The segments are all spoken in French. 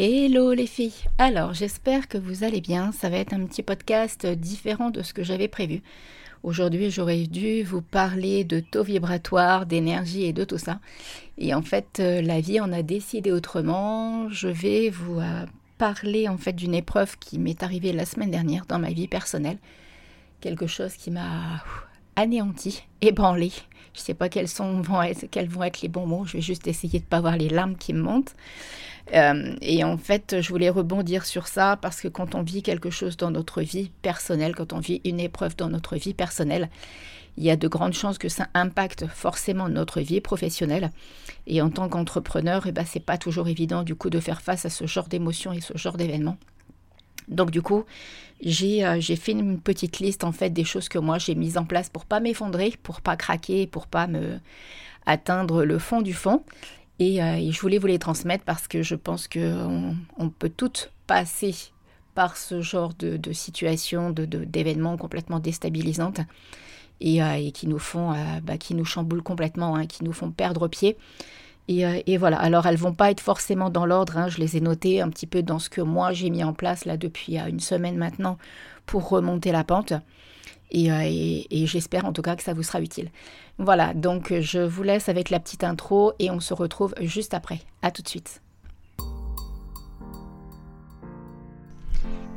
Hello les filles. Alors, j'espère que vous allez bien. Ça va être un petit podcast différent de ce que j'avais prévu. Aujourd'hui, j'aurais dû vous parler de taux vibratoire, d'énergie et de tout ça. Et en fait, euh, la vie en a décidé autrement. Je vais vous euh, parler en fait d'une épreuve qui m'est arrivée la semaine dernière dans ma vie personnelle. Quelque chose qui m'a anéanti, ébranlé. Je ne sais pas quels, sont, vont être, quels vont être les bons mots. Je vais juste essayer de ne pas voir les larmes qui me montent. Euh, et en fait, je voulais rebondir sur ça parce que quand on vit quelque chose dans notre vie personnelle, quand on vit une épreuve dans notre vie personnelle, il y a de grandes chances que ça impacte forcément notre vie professionnelle. Et en tant qu'entrepreneur, eh ben, c'est pas toujours évident du coup de faire face à ce genre d'émotions et ce genre d'événements. Donc du coup, euh, j'ai fait une petite liste en fait des choses que moi j'ai mises en place pour pas m'effondrer, pour pas craquer, pour pas me atteindre le fond du fond. Euh, et, je voulais vous les transmettre parce que je pense qu'on on peut toutes passer par ce genre de, situation, d'événements de, complètement déstabilisantes et, euh, qui nous font, bah, qui nous chamboulent complètement, hein, qui nous font perdre pied. Et, voilà, alors elles vont pas être forcément dans l'ordre, hein. je les ai notées un petit peu dans ce que moi j'ai mis en place là depuis une semaine maintenant pour remonter la pente. Euh, et, j'espère en tout cas que ça vous sera utile. Voilà, donc je vous laisse avec la petite intro et on se retrouve juste après. A tout de suite.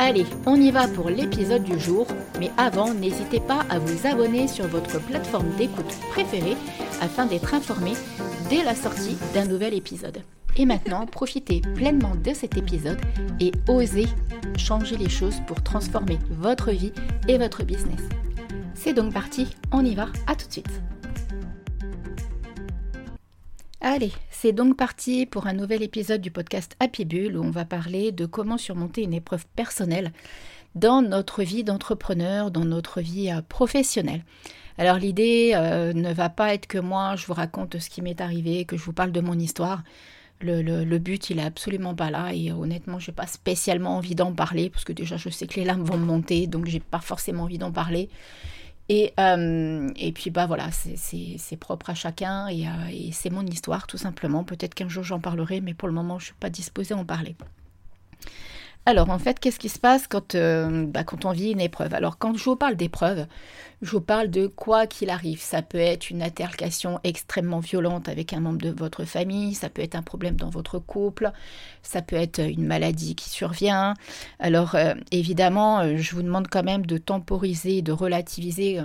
Allez, on y va pour l'épisode du jour, mais avant, n'hésitez pas à vous abonner sur votre plateforme d'écoute préférée afin d'être informé dès la sortie d'un nouvel épisode. Et maintenant, profitez pleinement de cet épisode et osez changer les choses pour transformer votre vie et votre business. C'est donc parti, on y va, à tout de suite. Allez, c'est donc parti pour un nouvel épisode du podcast Happy Bull où on va parler de comment surmonter une épreuve personnelle dans notre vie d'entrepreneur, dans notre vie euh, professionnelle. Alors l'idée euh, ne va pas être que moi je vous raconte ce qui m'est arrivé, que je vous parle de mon histoire. Le, but, il est absolument pas là et honnêtement, je n'ai pas spécialement envie d'en parler parce que déjà, je sais que les larmes vont monter, donc j'ai pas forcément envie d'en parler. Et, euh, et puis, bah voilà, c'est propre à chacun et, euh, et c'est mon histoire, tout simplement. Peut-être qu'un jour j'en parlerai, mais pour le moment, je ne suis pas disposée à en parler. Alors en fait, qu'est-ce qui se passe quand, euh, bah, quand on vit une épreuve? Alors quand je vous parle d'épreuve, je vous parle de quoi qu'il arrive. Ça peut être une altercation extrêmement violente avec un membre de votre famille, ça peut être un problème dans votre couple, ça peut être une maladie qui survient. Alors euh, évidemment, euh, je vous demande quand même de temporiser, de relativiser.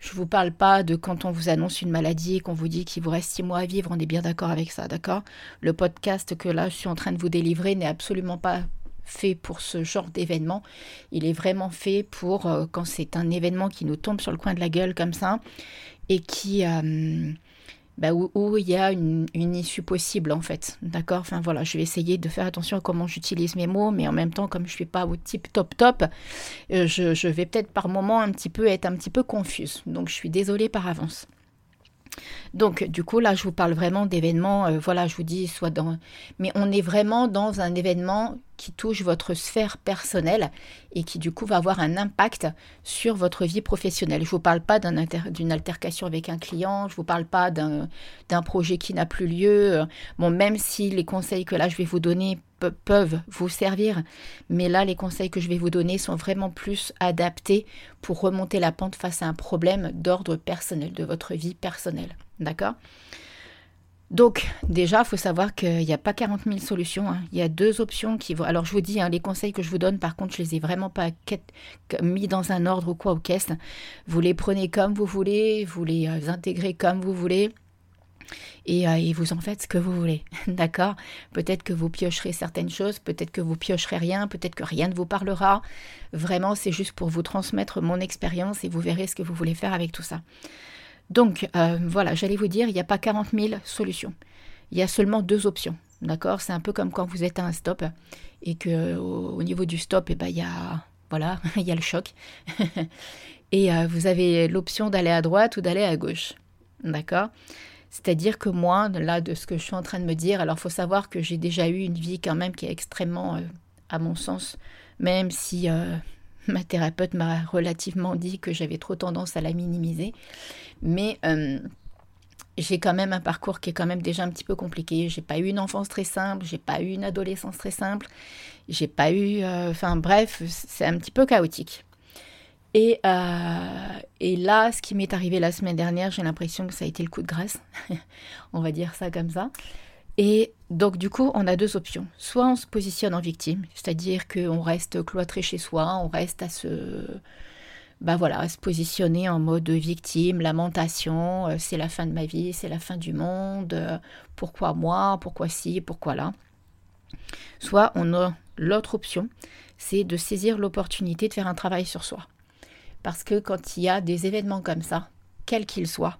Je ne vous parle pas de quand on vous annonce une maladie et qu'on vous dit qu'il vous reste six mois à vivre, on est bien d'accord avec ça, d'accord? Le podcast que là je suis en train de vous délivrer n'est absolument pas fait pour ce genre d'événement. Il est vraiment fait pour euh, quand c'est un événement qui nous tombe sur le coin de la gueule comme ça et qui euh, bah, où, il y a une, issue possible en fait. D'accord? Enfin voilà, je vais essayer de faire attention à comment j'utilise mes mots, mais en même temps, comme je ne suis pas au type top top, euh, je, vais peut-être par moment un petit peu être un petit peu confuse. Donc je suis désolée par avance. Donc, du coup, là, je vous parle vraiment d'événements, voilà, je vous dis, soit dans... Mais on est vraiment dans un événement qui touche votre sphère personnelle et qui, du coup, va avoir un impact sur votre vie professionnelle. Je ne vous parle pas d'une altercation avec un client, je ne vous parle pas d'un projet qui n'a plus lieu. Bon, même si les conseils que là, je vais vous donner peuvent vous servir. Mais là, les conseils que je vais vous donner sont vraiment plus adaptés pour remonter la pente face à un problème d'ordre personnel, de votre vie personnelle. D'accord? Donc déjà, il faut savoir qu'il n'y a pas 40 000 solutions. Hein. Il y a deux options qui vont... Alors je vous dis, hein, les conseils que je vous donne, par contre, je les ai vraiment pas mis dans un ordre ou quoi au caisse. Vous les prenez comme vous voulez, vous les euh, intégrez comme vous voulez. Euh, et, vous en faites ce que vous voulez, d'accord? Peut-être que vous piocherez certaines choses, peut-être que vous piocherez rien, peut-être que rien ne vous parlera. Vraiment, c'est juste pour vous transmettre mon expérience et vous verrez ce que vous voulez faire avec tout ça. Donc, euh, voilà, j'allais vous dire, il n'y a pas 40 000 solutions. Il y a seulement deux options. D'accord? C'est un peu comme quand vous êtes à un stop et que au, niveau du stop, eh ben, il y a voilà, il y a le choc. et vous avez l'option d'aller à droite ou d'aller à gauche. D'accord? C'est-à-dire que moi, là, de ce que je suis en train de me dire, alors il faut savoir que j'ai déjà eu une vie quand même qui est extrêmement, à mon sens, même si ma thérapeute m'a relativement dit que j'avais trop tendance à la minimiser. Mais euh, j'ai quand même un parcours qui est quand même déjà un petit peu compliqué. J'ai pas eu une enfance très simple, j'ai pas eu une adolescence très simple, j'ai pas eu. Euh, enfin bref, c'est un petit peu chaotique. Et, euh, et là, ce qui m'est arrivé la semaine dernière, j'ai l'impression que ça a été le coup de grâce. on va dire ça comme ça. Et donc, du coup, on a deux options. Soit on se positionne en victime, c'est-à-dire qu'on reste cloîtré chez soi, on reste à se, bah voilà, se positionner en mode victime, lamentation, euh, c'est la fin de ma vie, c'est la fin du monde, euh, pourquoi moi, pourquoi ci, pourquoi là. Soit on a l'autre option, c'est de saisir l'opportunité de faire un travail sur soi. Parce que quand il y a des événements comme ça, quels qu'ils soient,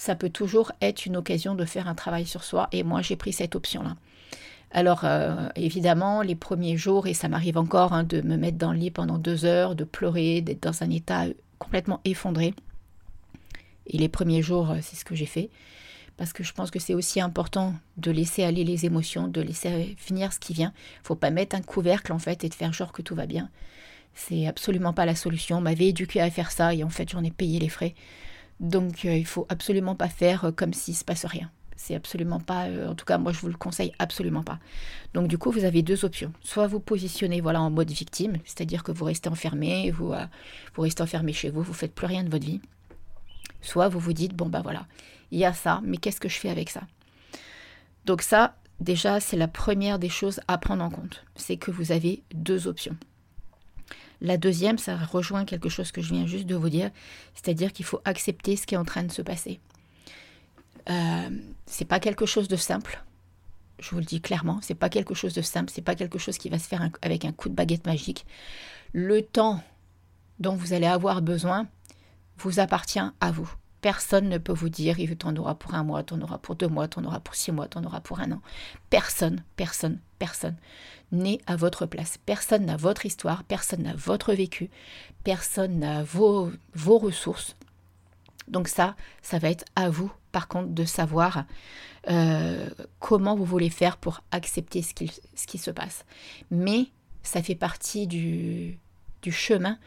ça peut toujours être une occasion de faire un travail sur soi. Et moi, j'ai pris cette option-là. Alors, euh, évidemment, les premiers jours, et ça m'arrive encore hein, de me mettre dans le lit pendant deux heures, de pleurer, d'être dans un état complètement effondré. Et les premiers jours, euh, c'est ce que j'ai fait. Parce que je pense que c'est aussi important de laisser aller les émotions, de laisser venir ce qui vient. Il faut pas mettre un couvercle, en fait, et de faire genre que tout va bien. C'est absolument pas la solution. On m'avait éduqué à faire ça, et en fait, j'en ai payé les frais. Donc euh, il faut absolument pas faire euh, comme s'il se passe rien. C'est absolument pas, euh, en tout cas moi je vous le conseille absolument pas. Donc du coup vous avez deux options. Soit vous positionnez voilà en mode victime, c'est-à-dire que vous restez enfermé, vous, vous restez enfermé chez vous, vous faites plus rien de votre vie. Soit vous vous dites bon bah voilà, il y a ça, mais qu'est-ce que je fais avec ça? Donc ça déjà c'est la première des choses à prendre en compte, c'est que vous avez deux options. La deuxième, ça rejoint quelque chose que je viens juste de vous dire, c'est-à-dire qu'il faut accepter ce qui est en train de se passer. Euh, c'est pas quelque chose de simple. Je vous le dis clairement, c'est pas quelque chose de simple, c'est pas quelque chose qui va se faire avec un coup de baguette magique. Le temps dont vous allez avoir besoin vous appartient à vous. Personne ne peut vous dire, il t'en aura pour un mois, t'en auras pour deux mois, t'en auras pour six mois, t'en auras pour un an. Personne, personne, personne n'est à votre place. Personne n'a votre histoire, personne n'a votre vécu, personne n'a vos, ressources. Donc ça, ça va être à vous, par contre, de savoir euh, comment vous voulez faire pour accepter ce qui, ce qui se passe. Mais ça fait partie du, du chemin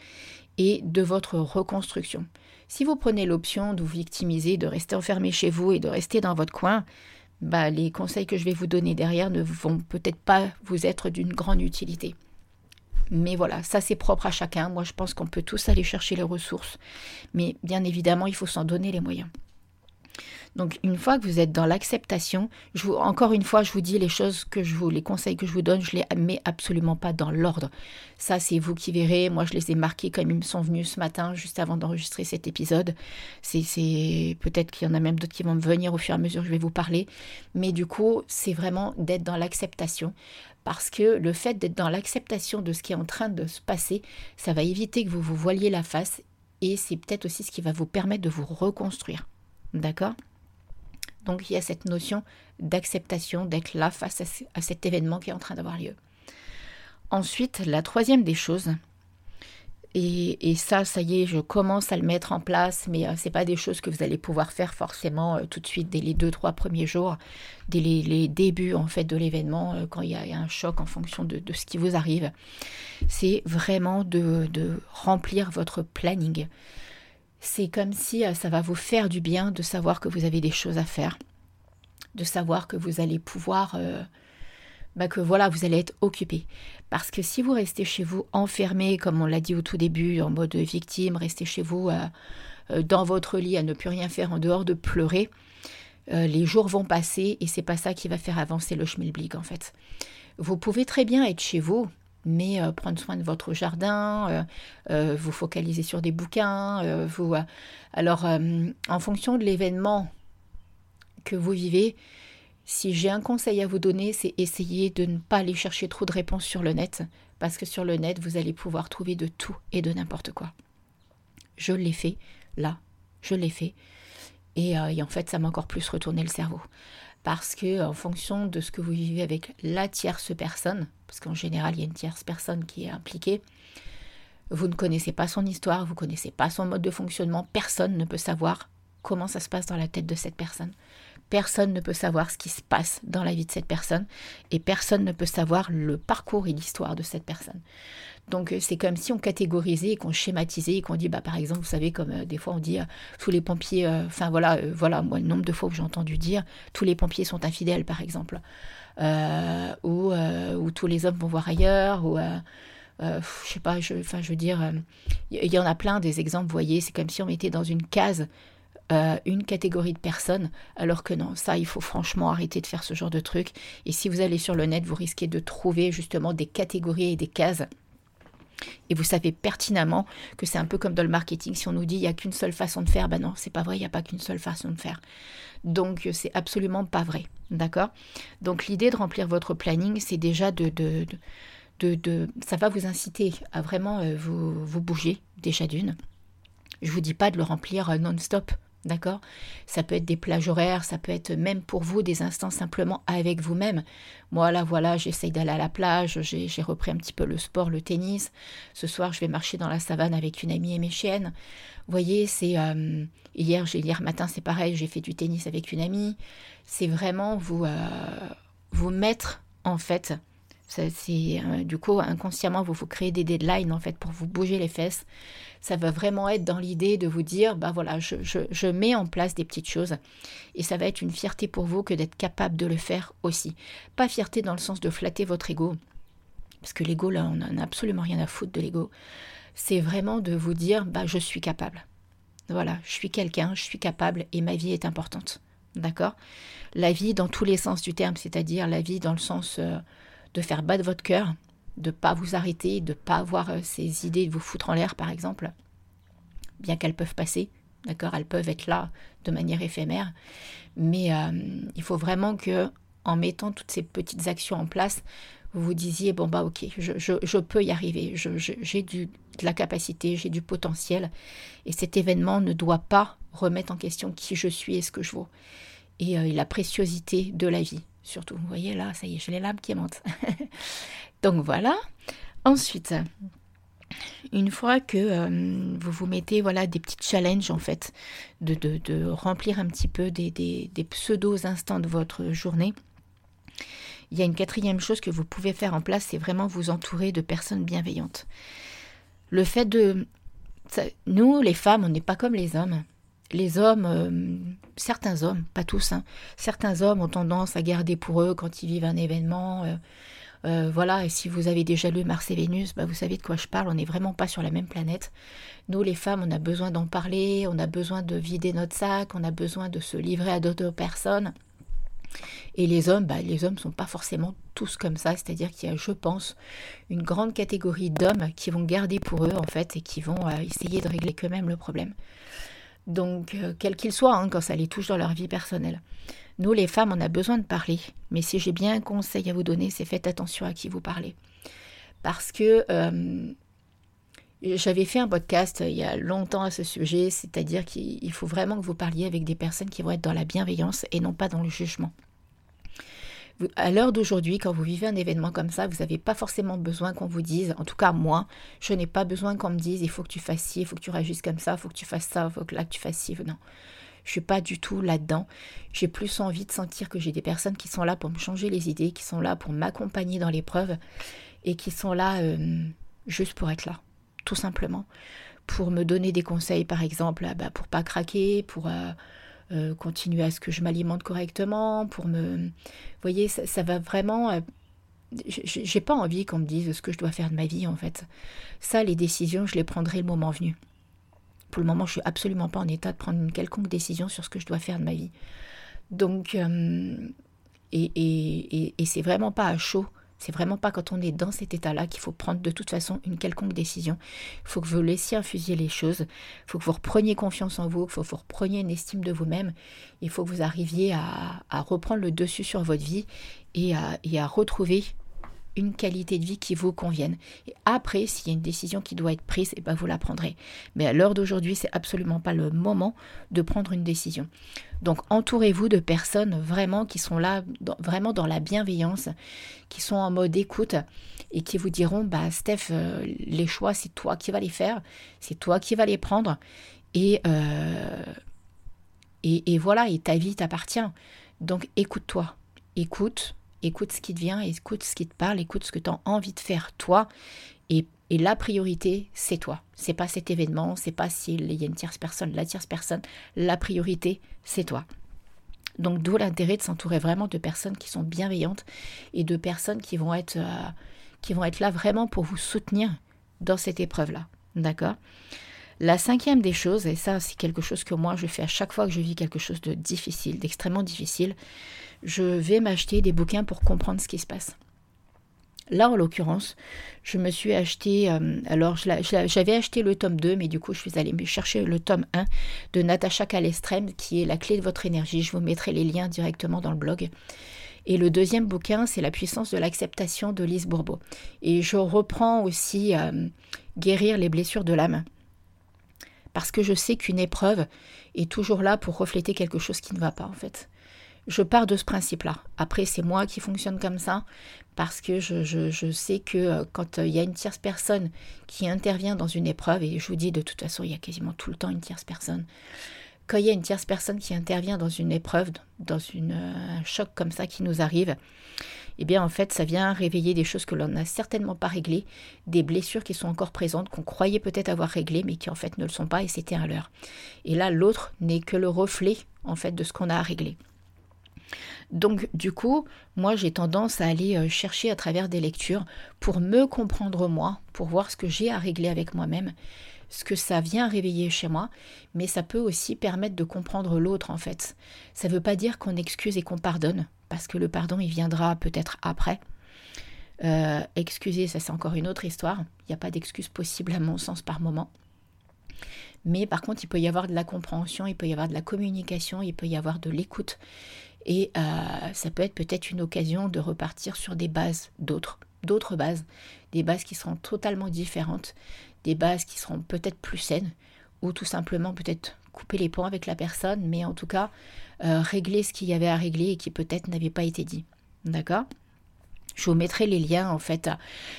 et de votre reconstruction. Si vous prenez l'option de vous victimiser, de rester enfermé chez vous et de rester dans votre coin, bah, les conseils que je vais vous donner derrière ne vont peut-être pas vous être d'une grande utilité. Mais voilà, ça c'est propre à chacun. Moi je pense qu'on peut tous aller chercher les ressources. Mais bien évidemment, il faut s'en donner les moyens. Donc une fois que vous êtes dans l'acceptation, encore une fois, je vous dis les choses que je vous, les conseils que je vous donne, je les mets absolument pas dans l'ordre. Ça, c'est vous qui verrez. Moi, je les ai marqués comme ils me sont venus ce matin, juste avant d'enregistrer cet épisode. C'est peut-être qu'il y en a même d'autres qui vont me venir au fur et à mesure que je vais vous parler. Mais du coup, c'est vraiment d'être dans l'acceptation parce que le fait d'être dans l'acceptation de ce qui est en train de se passer, ça va éviter que vous vous voiliez la face et c'est peut-être aussi ce qui va vous permettre de vous reconstruire. D'accord? Donc il y a cette notion d'acceptation, d'être là face à, cet événement qui est en train d'avoir lieu. Ensuite, la troisième des choses, et, ça, ça y est, je commence à le mettre en place, mais euh, ce n'est pas des choses que vous allez pouvoir faire forcément euh, tout de suite dès les deux, trois premiers jours, dès les, débuts en fait de l'événement, euh, quand il y, a, un choc en fonction de, ce qui vous arrive. C'est vraiment de remplir votre planning c'est comme si euh, ça va vous faire du bien de savoir que vous avez des choses à faire, de savoir que vous allez pouvoir, euh, bah, que voilà, vous allez être occupé. Parce que si vous restez chez vous enfermé, comme on l'a dit au tout début, en mode victime, restez chez vous euh, dans votre lit à ne plus rien faire en dehors de pleurer, les jours vont passer et c'est pas ça qui va faire avancer le schmilblick en fait. Vous pouvez très bien être chez vous, mais euh, prendre soin de votre jardin, euh, euh, vous focaliser sur des bouquins, vous. alors, en fonction de l'événement que vous vivez, si j'ai un conseil à vous donner, c'est essayer de ne pas aller chercher trop de réponses sur le net, parce que sur le net, vous allez pouvoir trouver de tout et de n'importe quoi. Je l'ai fait, là, je l'ai fait, et, et en fait, ça m'a encore plus retourné le cerveau. Parce que en fonction de ce que vous vivez avec la tierce personne, parce qu'en général il y a une tierce personne qui est impliquée, vous ne connaissez pas son histoire, vous ne connaissez pas son mode de fonctionnement, personne ne peut savoir comment ça se passe dans la tête de cette personne. Personne ne peut savoir ce qui se passe dans la vie de cette personne et personne ne peut savoir le parcours et l'histoire de cette personne. Donc euh, c'est comme si on catégorisait et qu'on schématisait et qu'on dit, bah, par exemple, vous savez, comme euh, des fois on dit, euh, tous les pompiers, enfin voilà, voilà, moi le nombre de fois que j'ai entendu dire, tous les pompiers sont infidèles, par exemple, ou, ou tous les hommes vont voir ailleurs, ou je sais pas, je, enfin je veux dire, il y en a plein des exemples, vous voyez, c'est comme si on mettait dans une case une catégorie de personnes, alors que non, ça, il faut franchement arrêter de faire ce genre de truc. Et si vous allez sur le net, vous risquez de trouver justement des catégories et des cases et vous savez pertinemment que c'est un peu comme dans le marketing, si on nous dit il n'y a qu'une seule façon de faire, ben non, c'est pas vrai, il n'y a pas qu'une seule façon de faire. Donc c'est absolument pas vrai. D'accord? Donc l'idée de remplir votre planning, c'est déjà de, de, Ça va vous inciter à vraiment euh, vous, vous bouger, déjà d'une. Je vous dis pas de le remplir euh, non-stop. D'accord? Ça peut être des plages horaires, ça peut être même pour vous des instants simplement avec vous-même. Moi, là, voilà, j'essaye d'aller à la plage, j'ai repris un petit peu le sport, le tennis. Ce soir, je vais marcher dans la savane avec une amie et mes chiennes. Vous voyez, c'est. Euh, hier, hier matin, c'est pareil, j'ai fait du tennis avec une amie. C'est vraiment vous, euh, vous mettre, en fait, c'est euh, du coup inconsciemment vous vous créez des deadlines en fait pour vous bouger les fesses. Ça va vraiment être dans l'idée de vous dire bah voilà je, je, mets en place des petites choses et ça va être une fierté pour vous que d'être capable de le faire aussi. Pas fierté dans le sens de flatter votre ego parce que l'ego là on n'en a absolument rien à foutre de l'ego. C'est vraiment de vous dire bah je suis capable. Voilà, je suis quelqu'un, je suis capable et ma vie est importante. D'accord? La vie dans tous les sens du terme, c'est-à-dire la vie dans le sens euh, de faire battre votre cœur, de pas vous arrêter, de pas avoir euh, ces idées de vous foutre en l'air, par exemple, bien qu'elles peuvent passer, d'accord, elles peuvent être là de manière éphémère, mais euh, il faut vraiment que, en mettant toutes ces petites actions en place, vous vous disiez bon bah ok, je, peux y arriver, j'ai de la capacité, j'ai du potentiel, et cet événement ne doit pas remettre en question qui je suis et ce que je vaux, et euh, la préciosité de la vie surtout. Vous voyez là, ça y est, j'ai les lames qui montent. Donc voilà. Ensuite, une fois que euh, vous vous mettez voilà des petits challenges en fait, de, remplir un petit peu des, pseudos instants de votre journée, il y a une quatrième chose que vous pouvez faire en place, c'est vraiment vous entourer de personnes bienveillantes. Le fait de... nous, les femmes, on n'est pas comme les hommes les hommes, euh, certains hommes, pas tous, hein, certains hommes ont tendance à garder pour eux quand ils vivent un événement. Euh, euh, voilà, et si vous avez déjà lu Mars et Vénus, bah, vous savez de quoi je parle, on n'est vraiment pas sur la même planète. Nous, les femmes, on a besoin d'en parler, on a besoin de vider notre sac, on a besoin de se livrer à d'autres personnes. Et les hommes, bah, les hommes ne sont pas forcément tous comme ça, c'est-à-dire qu'il y a, je pense, une grande catégorie d'hommes qui vont garder pour eux, en fait, et qui vont essayer de régler qu'eux-mêmes le problème. Donc, euh, quel qu'il soit, hein, quand ça les touche dans leur vie personnelle. Nous, les femmes, on a besoin de parler. Mais si j'ai bien un conseil à vous donner, c'est faites attention à qui vous parlez. Parce que euh, j'avais fait un podcast il y a longtemps à ce sujet, c'est-à-dire qu'il faut vraiment que vous parliez avec des personnes qui vont être dans la bienveillance et non pas dans le jugement à l'heure d'aujourd'hui, quand vous vivez un événement comme ça, vous n'avez pas forcément besoin qu'on vous dise, en tout cas moi, je n'ai pas besoin qu'on me dise il faut que tu fasses ci, il faut que tu réagisses comme ça, il faut que tu fasses ça, il faut que là tu fasses ci. Non, je suis pas du tout là-dedans. J'ai plus envie de sentir que j'ai des personnes qui sont là pour me changer les idées, qui sont là pour m'accompagner dans l'épreuve et qui sont là euh, juste pour être là, tout simplement, pour me donner des conseils, par exemple, bah, pour pas craquer, pour euh, euh, continuer à ce que je m'alimente correctement, pour me... Vous voyez, ça, va vraiment... Euh, j'ai pas envie qu'on me dise ce que je dois faire de ma vie, en fait. Ça, les décisions, je les prendrai le moment venu. Pour le moment, je suis absolument pas en état de prendre une quelconque décision sur ce que je dois faire de ma vie. Donc, euh, et, et, et c'est vraiment pas à chaud c'est vraiment pas quand on est dans cet état-là qu'il faut prendre de toute façon une quelconque décision. Il faut que vous laissiez infuser les choses. Il faut que vous repreniez confiance en vous. Il faut que vous repreniez une estime de vous-même. Il faut que vous arriviez à, reprendre le dessus sur votre vie et à, retrouver une qualité de vie qui vous convienne. Et après, s'il y a une décision qui doit être prise, et eh ben vous la prendrez. Mais à l'heure d'aujourd'hui, c'est absolument pas le moment de prendre une décision. Donc entourez-vous de personnes vraiment qui sont là, vraiment dans la bienveillance, qui sont en mode écoute et qui vous diront, bah Steph, euh, les choix, c'est toi qui vas les faire, c'est toi qui vas les prendre. Et, euh, et, et voilà, et ta vie t'appartient. Donc écoute-toi, écoute, écoute ce qui te vient, écoute ce qui te parle, écoute ce que tu as envie de faire toi. Et, la priorité, c'est toi. C'est pas cet événement, c'est pas s'il y a une tierce personne, la tierce personne. La priorité, c'est toi. Donc d'où l'intérêt de s'entourer vraiment de personnes qui sont bienveillantes et de personnes qui vont être, euh, qui vont être là vraiment pour vous soutenir dans cette épreuve-là. D'accord? La cinquième des choses, et ça c'est quelque chose que moi je fais à chaque fois que je vis quelque chose de difficile, d'extrêmement difficile, je vais m'acheter des bouquins pour comprendre ce qui se passe. Là, en l'occurrence, je me suis acheté, euh, alors j'avais acheté le tome 2, mais du coup, je suis allée chercher le tome 1 de Natacha Calestrem, qui est La clé de votre énergie. Je vous mettrai les liens directement dans le blog. Et le deuxième bouquin, c'est La puissance de l'acceptation de Lise Bourbeau. Et je reprends aussi euh, Guérir les blessures de l'âme. Parce que je sais qu'une épreuve est toujours là pour refléter quelque chose qui ne va pas, en fait. Je pars de ce principe-là. Après, c'est moi qui fonctionne comme ça, parce que je, sais que euh, quand euh, il y a une tierce personne qui intervient dans une épreuve, et je vous dis de toute façon, il y a quasiment tout le temps une tierce personne, quand il y a une tierce personne qui intervient dans une épreuve, dans euh, un choc comme ça qui nous arrive, eh bien en fait ça vient réveiller des choses que l'on n'a certainement pas réglées, des blessures qui sont encore présentes, qu'on croyait peut-être avoir réglées, mais qui en fait ne le sont pas et c'était un leurre. Et là l'autre n'est que le reflet en fait de ce qu'on a à régler. Donc du coup, moi j'ai tendance à aller euh, chercher à travers des lectures pour me comprendre moi, pour voir ce que j'ai à régler avec moi-même, ce que ça vient réveiller chez moi, mais ça peut aussi permettre de comprendre l'autre en fait. Ça ne veut pas dire qu'on excuse et qu'on pardonne, parce que le pardon il viendra peut-être après. Euh, excuser, ça c'est encore une autre histoire. Il n'y a pas d'excuse possible à mon sens par moment. Mais par contre, il peut y avoir de la compréhension, il peut y avoir de la communication, il peut y avoir de l'écoute. Et euh, ça peut être peut-être une occasion de repartir sur des bases d'autres, d'autres bases, des bases qui seront totalement différentes, des bases qui seront peut-être plus saines, ou tout simplement peut-être couper les ponts avec la personne, mais en tout cas euh, régler ce qu'il y avait à régler et qui peut-être n'avait pas été dit. D'accord? Je vous mettrai les liens en fait.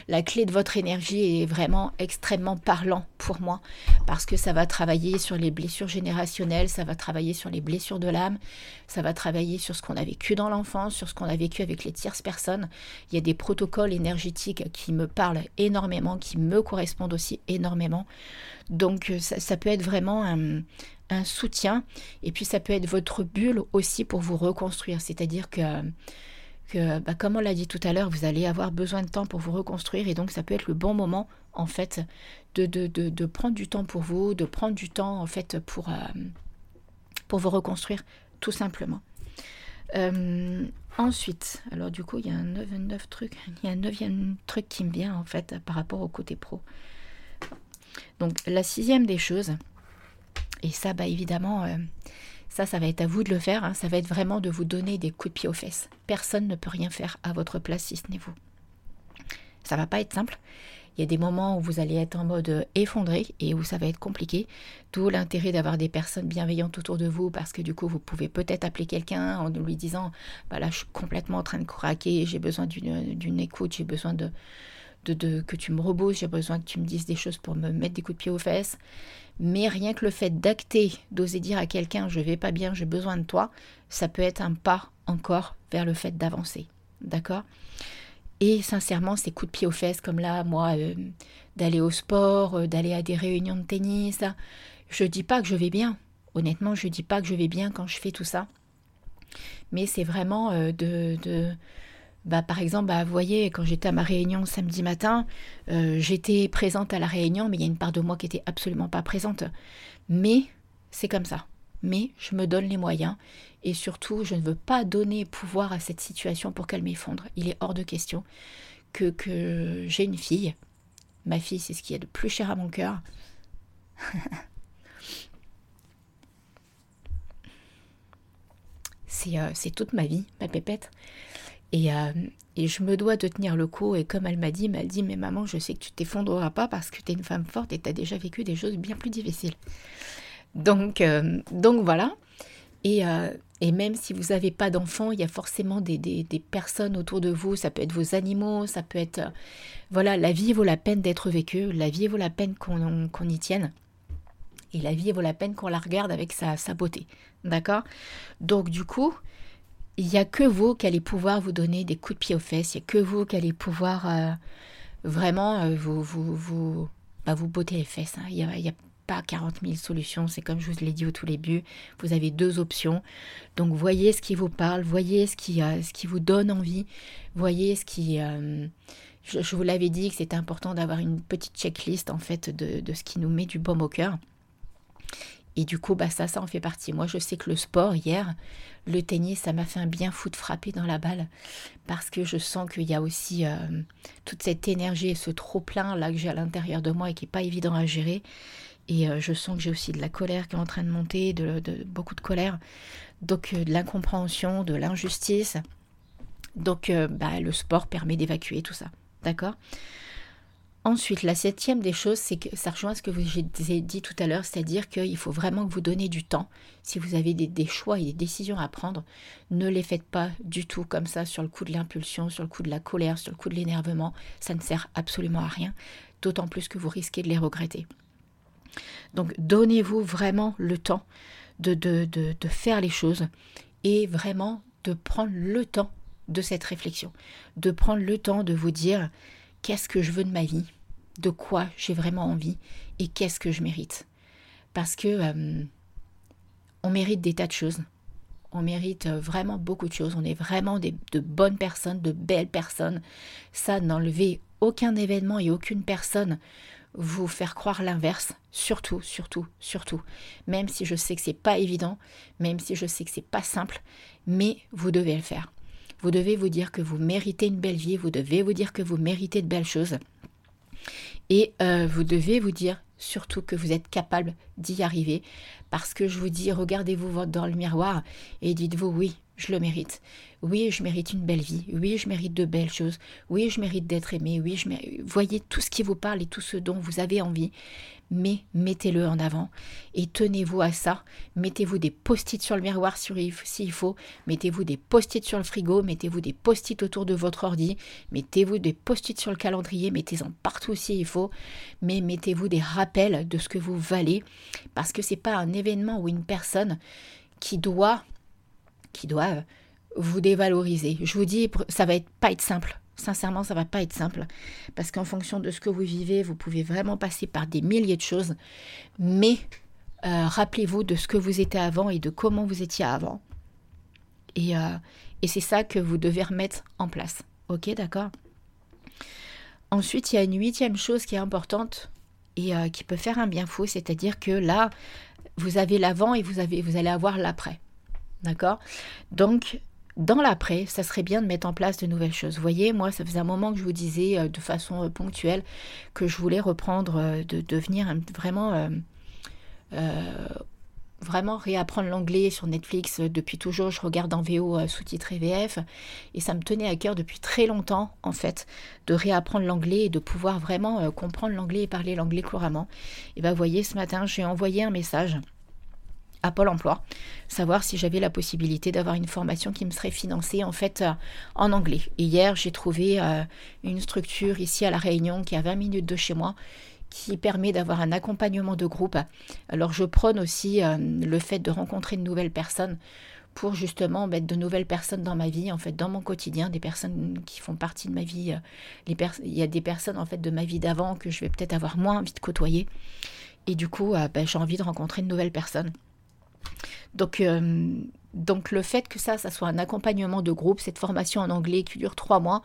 La clé de votre énergie est vraiment extrêmement parlant pour moi parce que ça va travailler sur les blessures générationnelles, ça va travailler sur les blessures de l'âme, ça va travailler sur ce qu'on a vécu dans l'enfance, sur ce qu'on a vécu avec les tierces personnes. Il y a des protocoles énergétiques qui me parlent énormément, qui me correspondent aussi énormément. Donc ça, peut être vraiment un, un soutien et puis ça peut être votre bulle aussi pour vous reconstruire. C'est-à-dire que que, bah, comme on l'a dit tout à l'heure, vous allez avoir besoin de temps pour vous reconstruire et donc ça peut être le bon moment en fait de, de, de, prendre du temps pour vous, de prendre du temps en fait pour, euh, pour vous reconstruire tout simplement. Euh, ensuite, alors du coup, il y a un neuf, truc, il y a un neuvième truc qui me vient en fait par rapport au côté pro. Donc la sixième des choses, et ça, bah évidemment, euh, ça, ça va être à vous de le faire. Hein. Ça va être vraiment de vous donner des coups de pied aux fesses. Personne ne peut rien faire à votre place si ce n'est vous. Ça va pas être simple. Il y a des moments où vous allez être en mode euh, effondré et où ça va être compliqué. D'où l'intérêt d'avoir des personnes bienveillantes autour de vous parce que du coup, vous pouvez peut-être appeler quelqu'un en lui disant bah là, je suis complètement en train de craquer, j'ai besoin d'une écoute, j'ai besoin de, que tu me rebousses, j'ai besoin que tu me dises des choses pour me mettre des coups de pied aux fesses. Mais rien que le fait d'acter, d'oser dire à quelqu'un je vais pas bien, j'ai besoin de toi, ça peut être un pas encore vers le fait d'avancer. D'accord? Et sincèrement, ces coups de pied aux fesses, comme là, moi, euh, d'aller au sport, euh, d'aller à des réunions de tennis, je dis pas que je vais bien. Honnêtement, je dis pas que je vais bien quand je fais tout ça. Mais c'est vraiment euh, de bah, par exemple, bah, vous voyez, quand j'étais à ma réunion samedi matin, euh, j'étais présente à la réunion, mais il y a une part de moi qui était absolument pas présente. Mais c'est comme ça. Mais je me donne les moyens et surtout, je ne veux pas donner pouvoir à cette situation pour qu'elle m'effondre. Il est hors de question que, que j'ai une fille. Ma fille, c'est ce qui est de plus cher à mon cœur. c'est euh, toute ma vie, ma pépette. Et, et je me dois de tenir le coup. Et comme elle m'a dit, elle dit, mais maman, je sais que tu t'effondreras pas parce que tu es une femme forte et tu as déjà vécu des choses bien plus difficiles. Donc, euh, donc voilà. Et, euh, et, même si vous n'avez pas d'enfants, il y a forcément des, des, personnes autour de vous. Ça peut être vos animaux, ça peut être... Euh, voilà, la vie vaut la peine d'être vécue. La vie vaut la peine qu'on qu'on y tienne. Et la vie vaut la peine qu'on la regarde avec sa, sa beauté. D'accord? Donc du coup, il n'y a que vous qui allez pouvoir vous donner des coups de pied aux fesses, il n'y a que vous qui allez pouvoir euh, vraiment euh, vous, vous, vous, bah, vous botter les fesses. Hein. Il n'y a, pas 40 000 solutions, c'est comme je vous l'ai dit au tout début, vous avez deux options. Donc voyez ce qui vous parle, voyez ce qui, euh, vous donne envie, voyez ce qui... Je, je, vous l'avais dit que c'était important d'avoir une petite checklist en fait de, de ce qui nous met du baume au cœur. Et du coup, bah ça, ça en fait partie. Moi, je sais que le sport, hier, le tennis, ça m'a fait un bien fou de frapper dans la balle. Parce que je sens qu'il y a aussi euh, toute cette énergie et ce trop-plein là que j'ai à l'intérieur de moi et qui n'est pas évident à gérer. Et euh, je sens que j'ai aussi de la colère qui est en train de monter, de, beaucoup de colère. Donc, euh, de l'incompréhension, de l'injustice. Donc, bah, le sport permet d'évacuer tout ça. D'accord? Ensuite, la septième des choses, c'est que ça rejoint ce que j'ai dit tout à l'heure, c'est-à-dire qu'il faut vraiment que vous donnez du temps. Si vous avez des, choix et des décisions à prendre, ne les faites pas du tout comme ça sur le coup de l'impulsion, sur le coup de la colère, sur le coup de l'énervement. Ça ne sert absolument à rien, d'autant plus que vous risquez de les regretter. Donc donnez-vous vraiment le temps de faire les choses et vraiment de prendre le temps de cette réflexion, de prendre le temps de vous dire qu'est-ce que je veux de ma vie, de quoi j'ai vraiment envie et qu'est-ce que je mérite. Parce que euh, on mérite des tas de choses. On mérite vraiment beaucoup de choses. On est vraiment de bonnes personnes, de belles personnes. Ça, n'enlevez aucun événement et aucune personne vous faire croire l'inverse. Surtout, surtout, surtout. Même si je sais que c'est pas évident, même si je sais que c'est pas simple, mais vous devez le faire. Vous devez vous dire que vous méritez une belle vie, vous devez vous dire que vous méritez de belles choses. Et euh, vous devez vous dire surtout que vous êtes capable d'y arriver. Parce que je vous dis, regardez-vous dans le miroir et dites-vous oui, je le mérite. Oui, je mérite une belle vie. Oui, je mérite de belles choses. Oui, je mérite d'être aimé. Oui, je mérite... voyez tout ce qui vous parle et tout ce dont vous avez envie mais mettez-le en avant et tenez-vous à ça. Mettez-vous des post-it sur le miroir s'il faut, mettez-vous des post-it sur le frigo, mettez-vous des post-it autour de votre ordi, mettez-vous des post-it sur le calendrier, mettez-en partout s'il faut, mais mettez-vous des rappels de ce que vous valez parce que c'est pas un événement ou une personne qui doit qui doit vous dévaloriser. Je vous dis ça va être pas être simple Sincèrement, ça va pas être simple parce qu'en fonction de ce que vous vivez, vous pouvez vraiment passer par des milliers de choses. Mais euh, rappelez-vous de ce que vous étiez avant et de comment vous étiez avant. Et, euh, c'est ça que vous devez remettre en place. Ok, d'accord? Ensuite, il y a une huitième chose qui est importante et euh, qui peut faire un bien fou, c'est-à-dire que là, vous avez l'avant et vous, avez, vous allez avoir l'après. D'accord? Donc, dans l'après, ça serait bien de mettre en place de nouvelles choses. Vous voyez, moi, ça faisait un moment que je vous disais euh, de façon euh, ponctuelle que je voulais reprendre, euh, de devenir vraiment, vraiment réapprendre l'anglais sur Netflix. Depuis toujours, je regarde en VO sous-titré VF et ça me tenait à cœur depuis très longtemps, en fait, de réapprendre l'anglais et de pouvoir vraiment comprendre l'anglais et parler l'anglais couramment. Et bien, vous voyez, ce matin, j'ai envoyé un message à Pôle Emploi, savoir si j'avais la possibilité d'avoir une formation qui me serait financée en fait euh, en anglais. Et hier, j'ai trouvé euh, une structure ici à La Réunion qui est à 20 minutes de chez moi qui permet d'avoir un accompagnement de groupe. Alors je prône aussi euh, le fait de rencontrer de nouvelles personnes pour justement mettre de nouvelles personnes dans ma vie, en fait, dans mon quotidien, des personnes qui font partie de ma vie. Les il y a des personnes en fait de ma vie d'avant que je vais peut-être avoir moins envie de côtoyer. Et du coup, ben, j'ai envie de rencontrer de nouvelles personnes. Donc, euh, donc le fait que ça, ça soit un accompagnement de groupe, cette formation en anglais qui dure trois mois,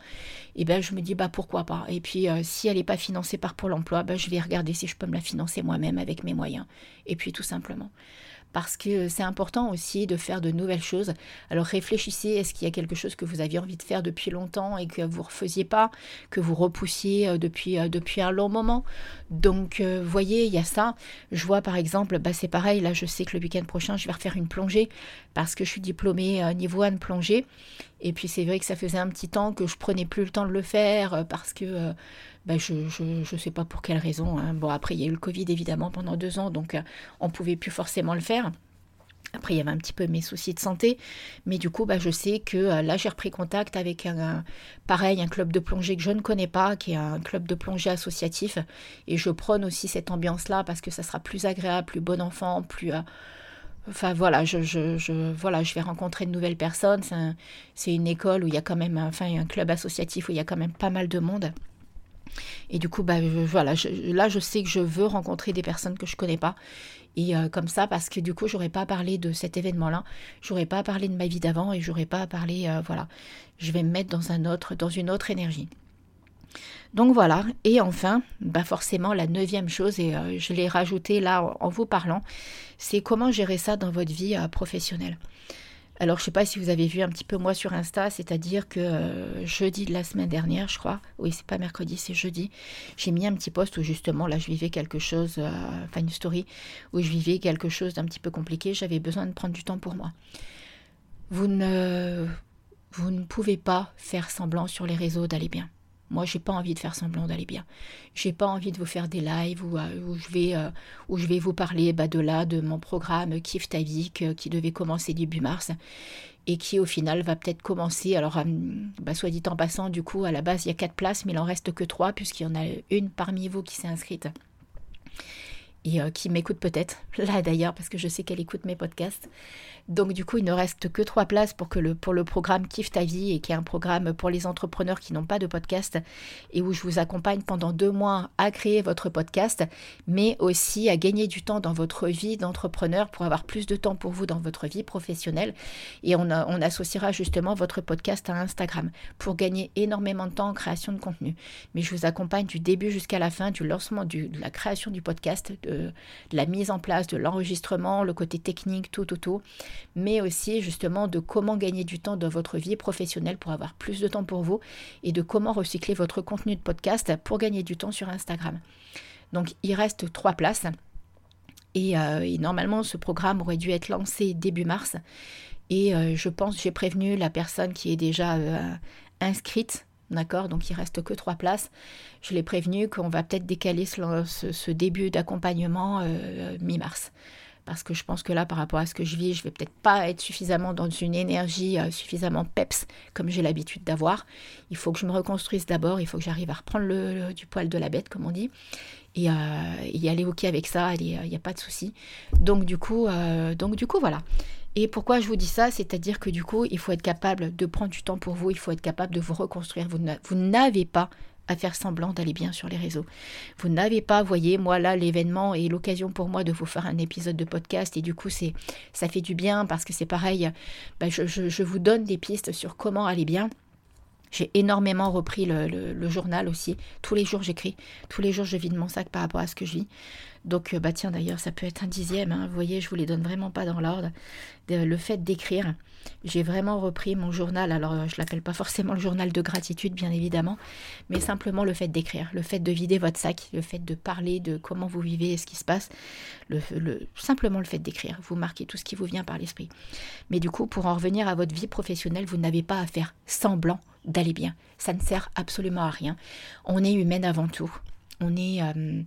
eh ben je me dis bah pourquoi pas. Et puis euh, si elle n'est pas financée par Pôle Emploi, ben, je vais regarder si je peux me la financer moi-même avec mes moyens. Et puis tout simplement. Parce que c'est important aussi de faire de nouvelles choses. Alors réfléchissez, est-ce qu'il y a quelque chose que vous aviez envie de faire depuis longtemps et que vous ne refaisiez pas, que vous repoussiez euh, depuis, euh, depuis un long moment? Donc euh, voyez, il y a ça. Je vois par exemple, bah, c'est pareil, là je sais que le week-end prochain je vais refaire une plongée parce que je suis diplômée niveau 1 plongée. Et puis c'est vrai que ça faisait un petit temps que je prenais plus le temps de le faire parce que bah, je ne sais pas pour quelle raison. Hein. Bon, après, il y a eu le Covid évidemment pendant deux ans, donc euh, on pouvait plus forcément le faire. Après, il y avait un petit peu mes soucis de santé, mais du coup, bah, je sais que euh, là, j'ai repris contact avec un, pareil, un club de plongée que je ne connais pas, qui est un club de plongée associatif, et je prône aussi cette ambiance-là parce que ça sera plus agréable, plus bon enfant, plus, euh, Enfin voilà, je, je, voilà, je vais rencontrer de nouvelles personnes. C'est une école où il y a quand même, enfin un club associatif où il y a quand même pas mal de monde. Et du coup, bah, voilà, là, je sais que je veux rencontrer des personnes que je connais pas. Et euh, comme ça, parce que du coup, j'aurais pas parlé de cet événement-là, j'aurais pas parlé de ma vie d'avant et j'aurais pas parlé, euh, voilà, je vais me mettre dans un autre, dans une autre énergie. Donc voilà, et enfin, bah forcément, la neuvième chose, et euh, je l'ai rajouté là en vous parlant, c'est comment gérer ça dans votre vie professionnelle. Alors, je ne sais pas si vous avez vu un petit peu moi sur Insta, c'est-à-dire que euh, jeudi de la semaine dernière, je crois, oui, c'est pas mercredi, c'est jeudi, j'ai mis un petit post où justement, là, je vivais quelque chose, euh, enfin une story, où je vivais quelque chose d'un petit peu compliqué, j'avais besoin de prendre du temps pour moi. Vous ne, vous ne pouvez pas faire semblant sur les réseaux d'aller bien. Moi, j'ai pas envie de faire semblant d'aller bien. J'ai pas envie de vous faire des lives où, euh, je, vais, euh, où je vais vous parler bah, de là, de mon programme Kif euh, qui devait commencer début mars et qui au final va peut-être commencer. Alors, bah, soit dit en passant, du coup, à la base, il y a quatre places, mais il en reste que trois puisqu'il y en a une parmi vous qui s'est inscrite et qui m'écoute peut-être, là d'ailleurs, parce que je sais qu'elle écoute mes podcasts. Donc du coup, il ne reste que trois places pour, que le, pour le programme Kiffe ta vie et qui est un programme pour les entrepreneurs qui n'ont pas de podcast et où je vous accompagne pendant deux mois à créer votre podcast, mais aussi à gagner du temps dans votre vie d'entrepreneur pour avoir plus de temps pour vous dans votre vie professionnelle. Et on, associera justement votre podcast à Instagram pour gagner énormément de temps en création de contenu. Mais je vous accompagne du début jusqu'à la fin du lancement de la création du podcast, de, de la mise en place, de l'enregistrement, le côté technique, tout, tout, tout mais aussi justement de comment gagner du temps dans votre vie professionnelle pour avoir plus de temps pour vous et de comment recycler votre contenu de podcast pour gagner du temps sur Instagram. Donc il reste trois places. Et, euh, normalement, ce programme aurait dû être lancé début mars. Et euh, je pense, j'ai prévenu la personne qui est déjà euh, inscrite D'accord Donc il reste que trois places. Je l'ai prévenu qu'on va peut-être décaler ce, début d'accompagnement mi-mars parce que je pense que là, par rapport à ce que je vis, je vais peut-être pas être suffisamment dans une énergie euh, suffisamment peps comme j'ai l'habitude d'avoir. Il faut que je me reconstruise d'abord, il faut que j'arrive à reprendre le, du poil de la bête, comme on dit, et, euh, y aller ok avec ça, il n'y a pas de souci. Donc du euh, donc du coup, voilà. Et pourquoi je vous dis ça C'est-à-dire que du coup, il faut être capable de prendre du temps pour vous, il faut être capable de vous reconstruire. Vous n'avez pas à faire semblant d'aller bien sur les réseaux. Vous n'avez pas, voyez, moi là, l'événement est l'occasion pour moi de vous faire un épisode de podcast et du coup, ça fait du bien parce que c'est pareil, bah, je, je vous donne des pistes sur comment aller bien. J'ai énormément repris le, journal aussi. Tous les jours, j'écris. Tous les jours, je vide mon sac par rapport à ce que je vis. Donc, euh, bah tiens, d'ailleurs, ça peut être un dixième. Hein. Vous voyez, je vous les donne vraiment pas dans l'ordre. Le fait d'écrire, j'ai vraiment repris mon journal. Alors, euh, je l'appelle pas forcément le journal de gratitude, bien évidemment, mais simplement le fait d'écrire, le fait de vider votre sac, le fait de parler de comment vous vivez et ce qui se passe, le, simplement le fait d'écrire. Vous marquez tout ce qui vous vient par l'esprit. Mais du coup, pour en revenir à votre vie professionnelle, vous n'avez pas à faire semblant d'aller bien. Ça ne sert absolument à rien. On est humaine avant tout. On est, euh,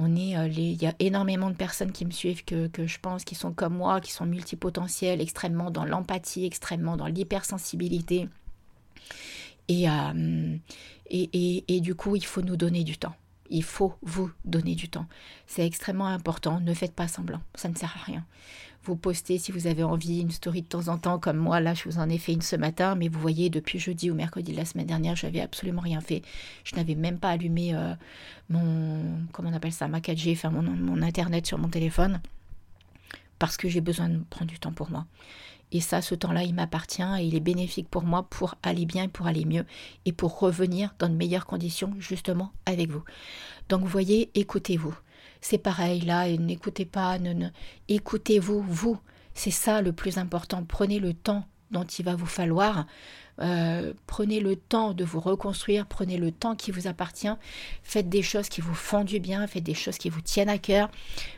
on est, euh, il y a énormément de personnes qui me suivent que, je pense qui sont comme moi, qui sont multipotentielles, extrêmement dans l'empathie, extrêmement dans l'hypersensibilité. Euh, et, et, et du coup, il faut nous donner du temps. Il faut vous donner du temps. C'est extrêmement important. Ne faites pas semblant. Ça ne sert à rien vous postez si vous avez envie une story de temps en temps, comme moi, là, je vous en ai fait une ce matin, mais vous voyez, depuis jeudi ou mercredi de la semaine dernière, je n'avais absolument rien fait. Je n'avais même pas allumé euh, mon, comment on appelle ça, ma 4G, enfin mon, mon Internet sur mon téléphone, parce que j'ai besoin de prendre du temps pour moi. Et ça, ce temps-là, il m'appartient et il est bénéfique pour moi pour aller bien et pour aller mieux et pour revenir dans de meilleures conditions justement avec vous. Donc vous voyez, écoutez-vous. C'est pareil là, n'écoutez pas, ne, écoutez-vous, vous. C'est ça le plus important. Prenez le temps dont il va vous falloir euh, prenez le temps de vous reconstruire, prenez le temps qui vous appartient, faites des choses qui vous font du bien, faites des choses qui vous tiennent à cœur.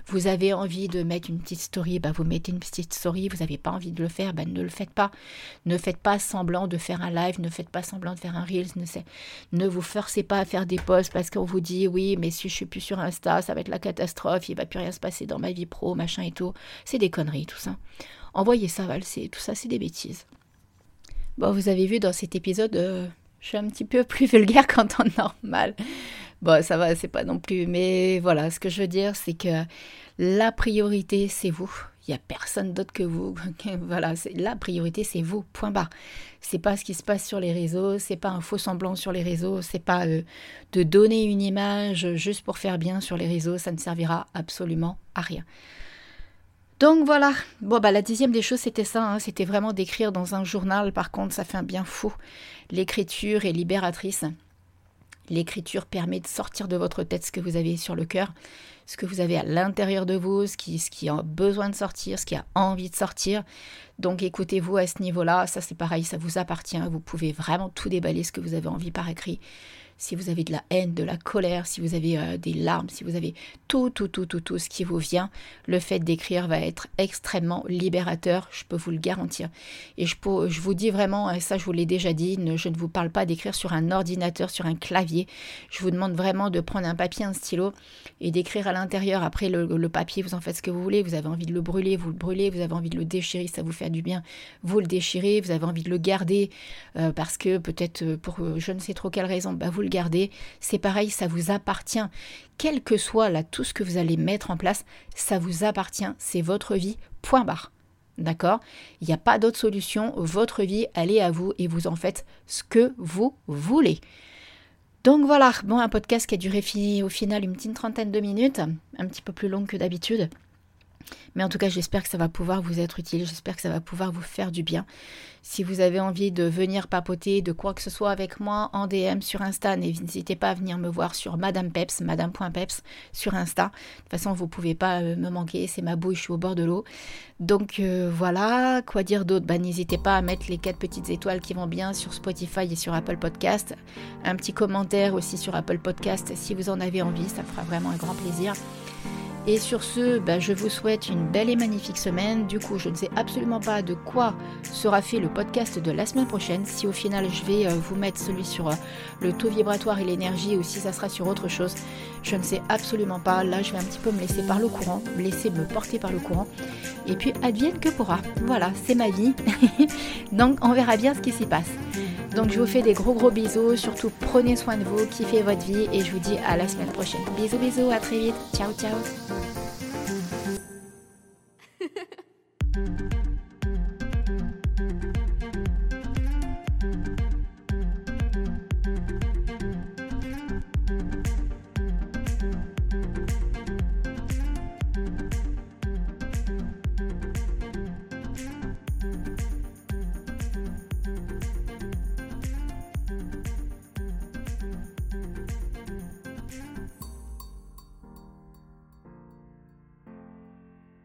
Vous avez envie de mettre une petite story, bah vous mettez une petite story, vous n'avez pas envie de le faire, bah ne le faites pas. Ne faites pas semblant de faire un live, ne faites pas semblant de faire un Reels, ne, ne vous forcez pas à faire des posts parce qu'on vous dit oui, mais si je suis plus sur Insta, ça va être la catastrophe, il va plus rien se passer dans ma vie pro, machin et tout. C'est des conneries tout ça. Envoyez ça valser, tout ça c'est des bêtises. Bon, vous avez vu dans cet épisode, euh, je suis un petit peu plus vulgaire qu'en temps normal. Bon, ça va, c'est pas non plus. Mais voilà, ce que je veux dire, c'est que la priorité, c'est vous. Il n'y a personne d'autre que vous. voilà, la priorité, c'est vous. Point barre. C'est pas ce qui se passe sur les réseaux. C'est pas un faux semblant sur les réseaux. C'est pas euh, de donner une image juste pour faire bien sur les réseaux. Ça ne servira absolument à rien. Donc voilà, bon bah la dixième des choses c'était ça, hein. c'était vraiment d'écrire dans un journal, par contre ça fait un bien fou. L'écriture est libératrice. L'écriture permet de sortir de votre tête ce que vous avez sur le cœur, ce que vous avez à l'intérieur de vous, ce qui, ce qui a besoin de sortir, ce qui a envie de sortir. Donc écoutez-vous à ce niveau-là, ça c'est pareil, ça vous appartient, vous pouvez vraiment tout déballer ce que vous avez envie par écrit si vous avez de la haine, de la colère, si vous avez euh, des larmes, si vous avez tout, tout, tout, tout, tout ce qui vous vient, le fait d'écrire va être extrêmement libérateur, je peux vous le garantir. Et je, vous dis vraiment, et ça je vous l'ai déjà dit, je ne vous parle pas d'écrire sur un ordinateur, sur un clavier. Je vous demande vraiment de prendre un papier, un stylo et d'écrire à l'intérieur. Après le, papier, vous en faites ce que vous voulez. Vous avez envie de le brûler, vous le brûlez. Vous avez envie de le déchirer, ça vous fait du bien, vous le déchirez. Vous avez envie de le garder euh, parce que peut-être euh, pour je ne sais trop quelle raison, bah, vous le gardez. C'est pareil, ça vous appartient. Quel que soit là tout ce que vous allez mettre en place, ça vous appartient. C'est votre vie. Point barre. D'accord? Il n'y a pas d'autre solution. Votre vie, elle est à vous et vous en faites ce que vous voulez. Donc voilà, bon, un podcast qui a duré au final une petite trentaine de minutes, un petit peu plus long que d'habitude. Mais en tout cas, j'espère que ça va pouvoir vous être utile, j'espère que ça va pouvoir vous faire du bien. Si vous avez envie de venir papoter de quoi que ce soit avec moi en DM sur Insta, n'hésitez pas à venir me voir sur Madame Peps, Madame.peps sur Insta. De toute façon, vous ne pouvez pas euh, me manquer, c'est ma bouche, je suis au bord de l'eau. Donc euh, voilà, quoi dire d'autre? Bah, N'hésitez pas à mettre les quatre petites étoiles qui vont bien sur Spotify et sur Apple Podcast. Un petit commentaire aussi sur Apple Podcast si vous en avez envie, ça me fera vraiment un grand plaisir. Et sur ce, bah, je vous souhaite une belle et magnifique semaine. Du coup, je ne sais absolument pas de quoi sera fait le podcast de la semaine prochaine. Si au final je vais euh, vous mettre celui sur euh, le taux vibratoire et l'énergie ou si ça sera sur autre chose, je ne sais absolument pas. Là, je vais un petit peu me laisser par le courant, me laisser me porter par le courant. Et puis, advienne que pourra. Voilà, c'est ma vie. Donc, on verra bien ce qui s'y passe. Donc je vous fais des gros gros bisous, surtout prenez soin de vous, kiffez votre vie et je vous dis à la semaine prochaine. Bisous bisous, à très vite, ciao ciao.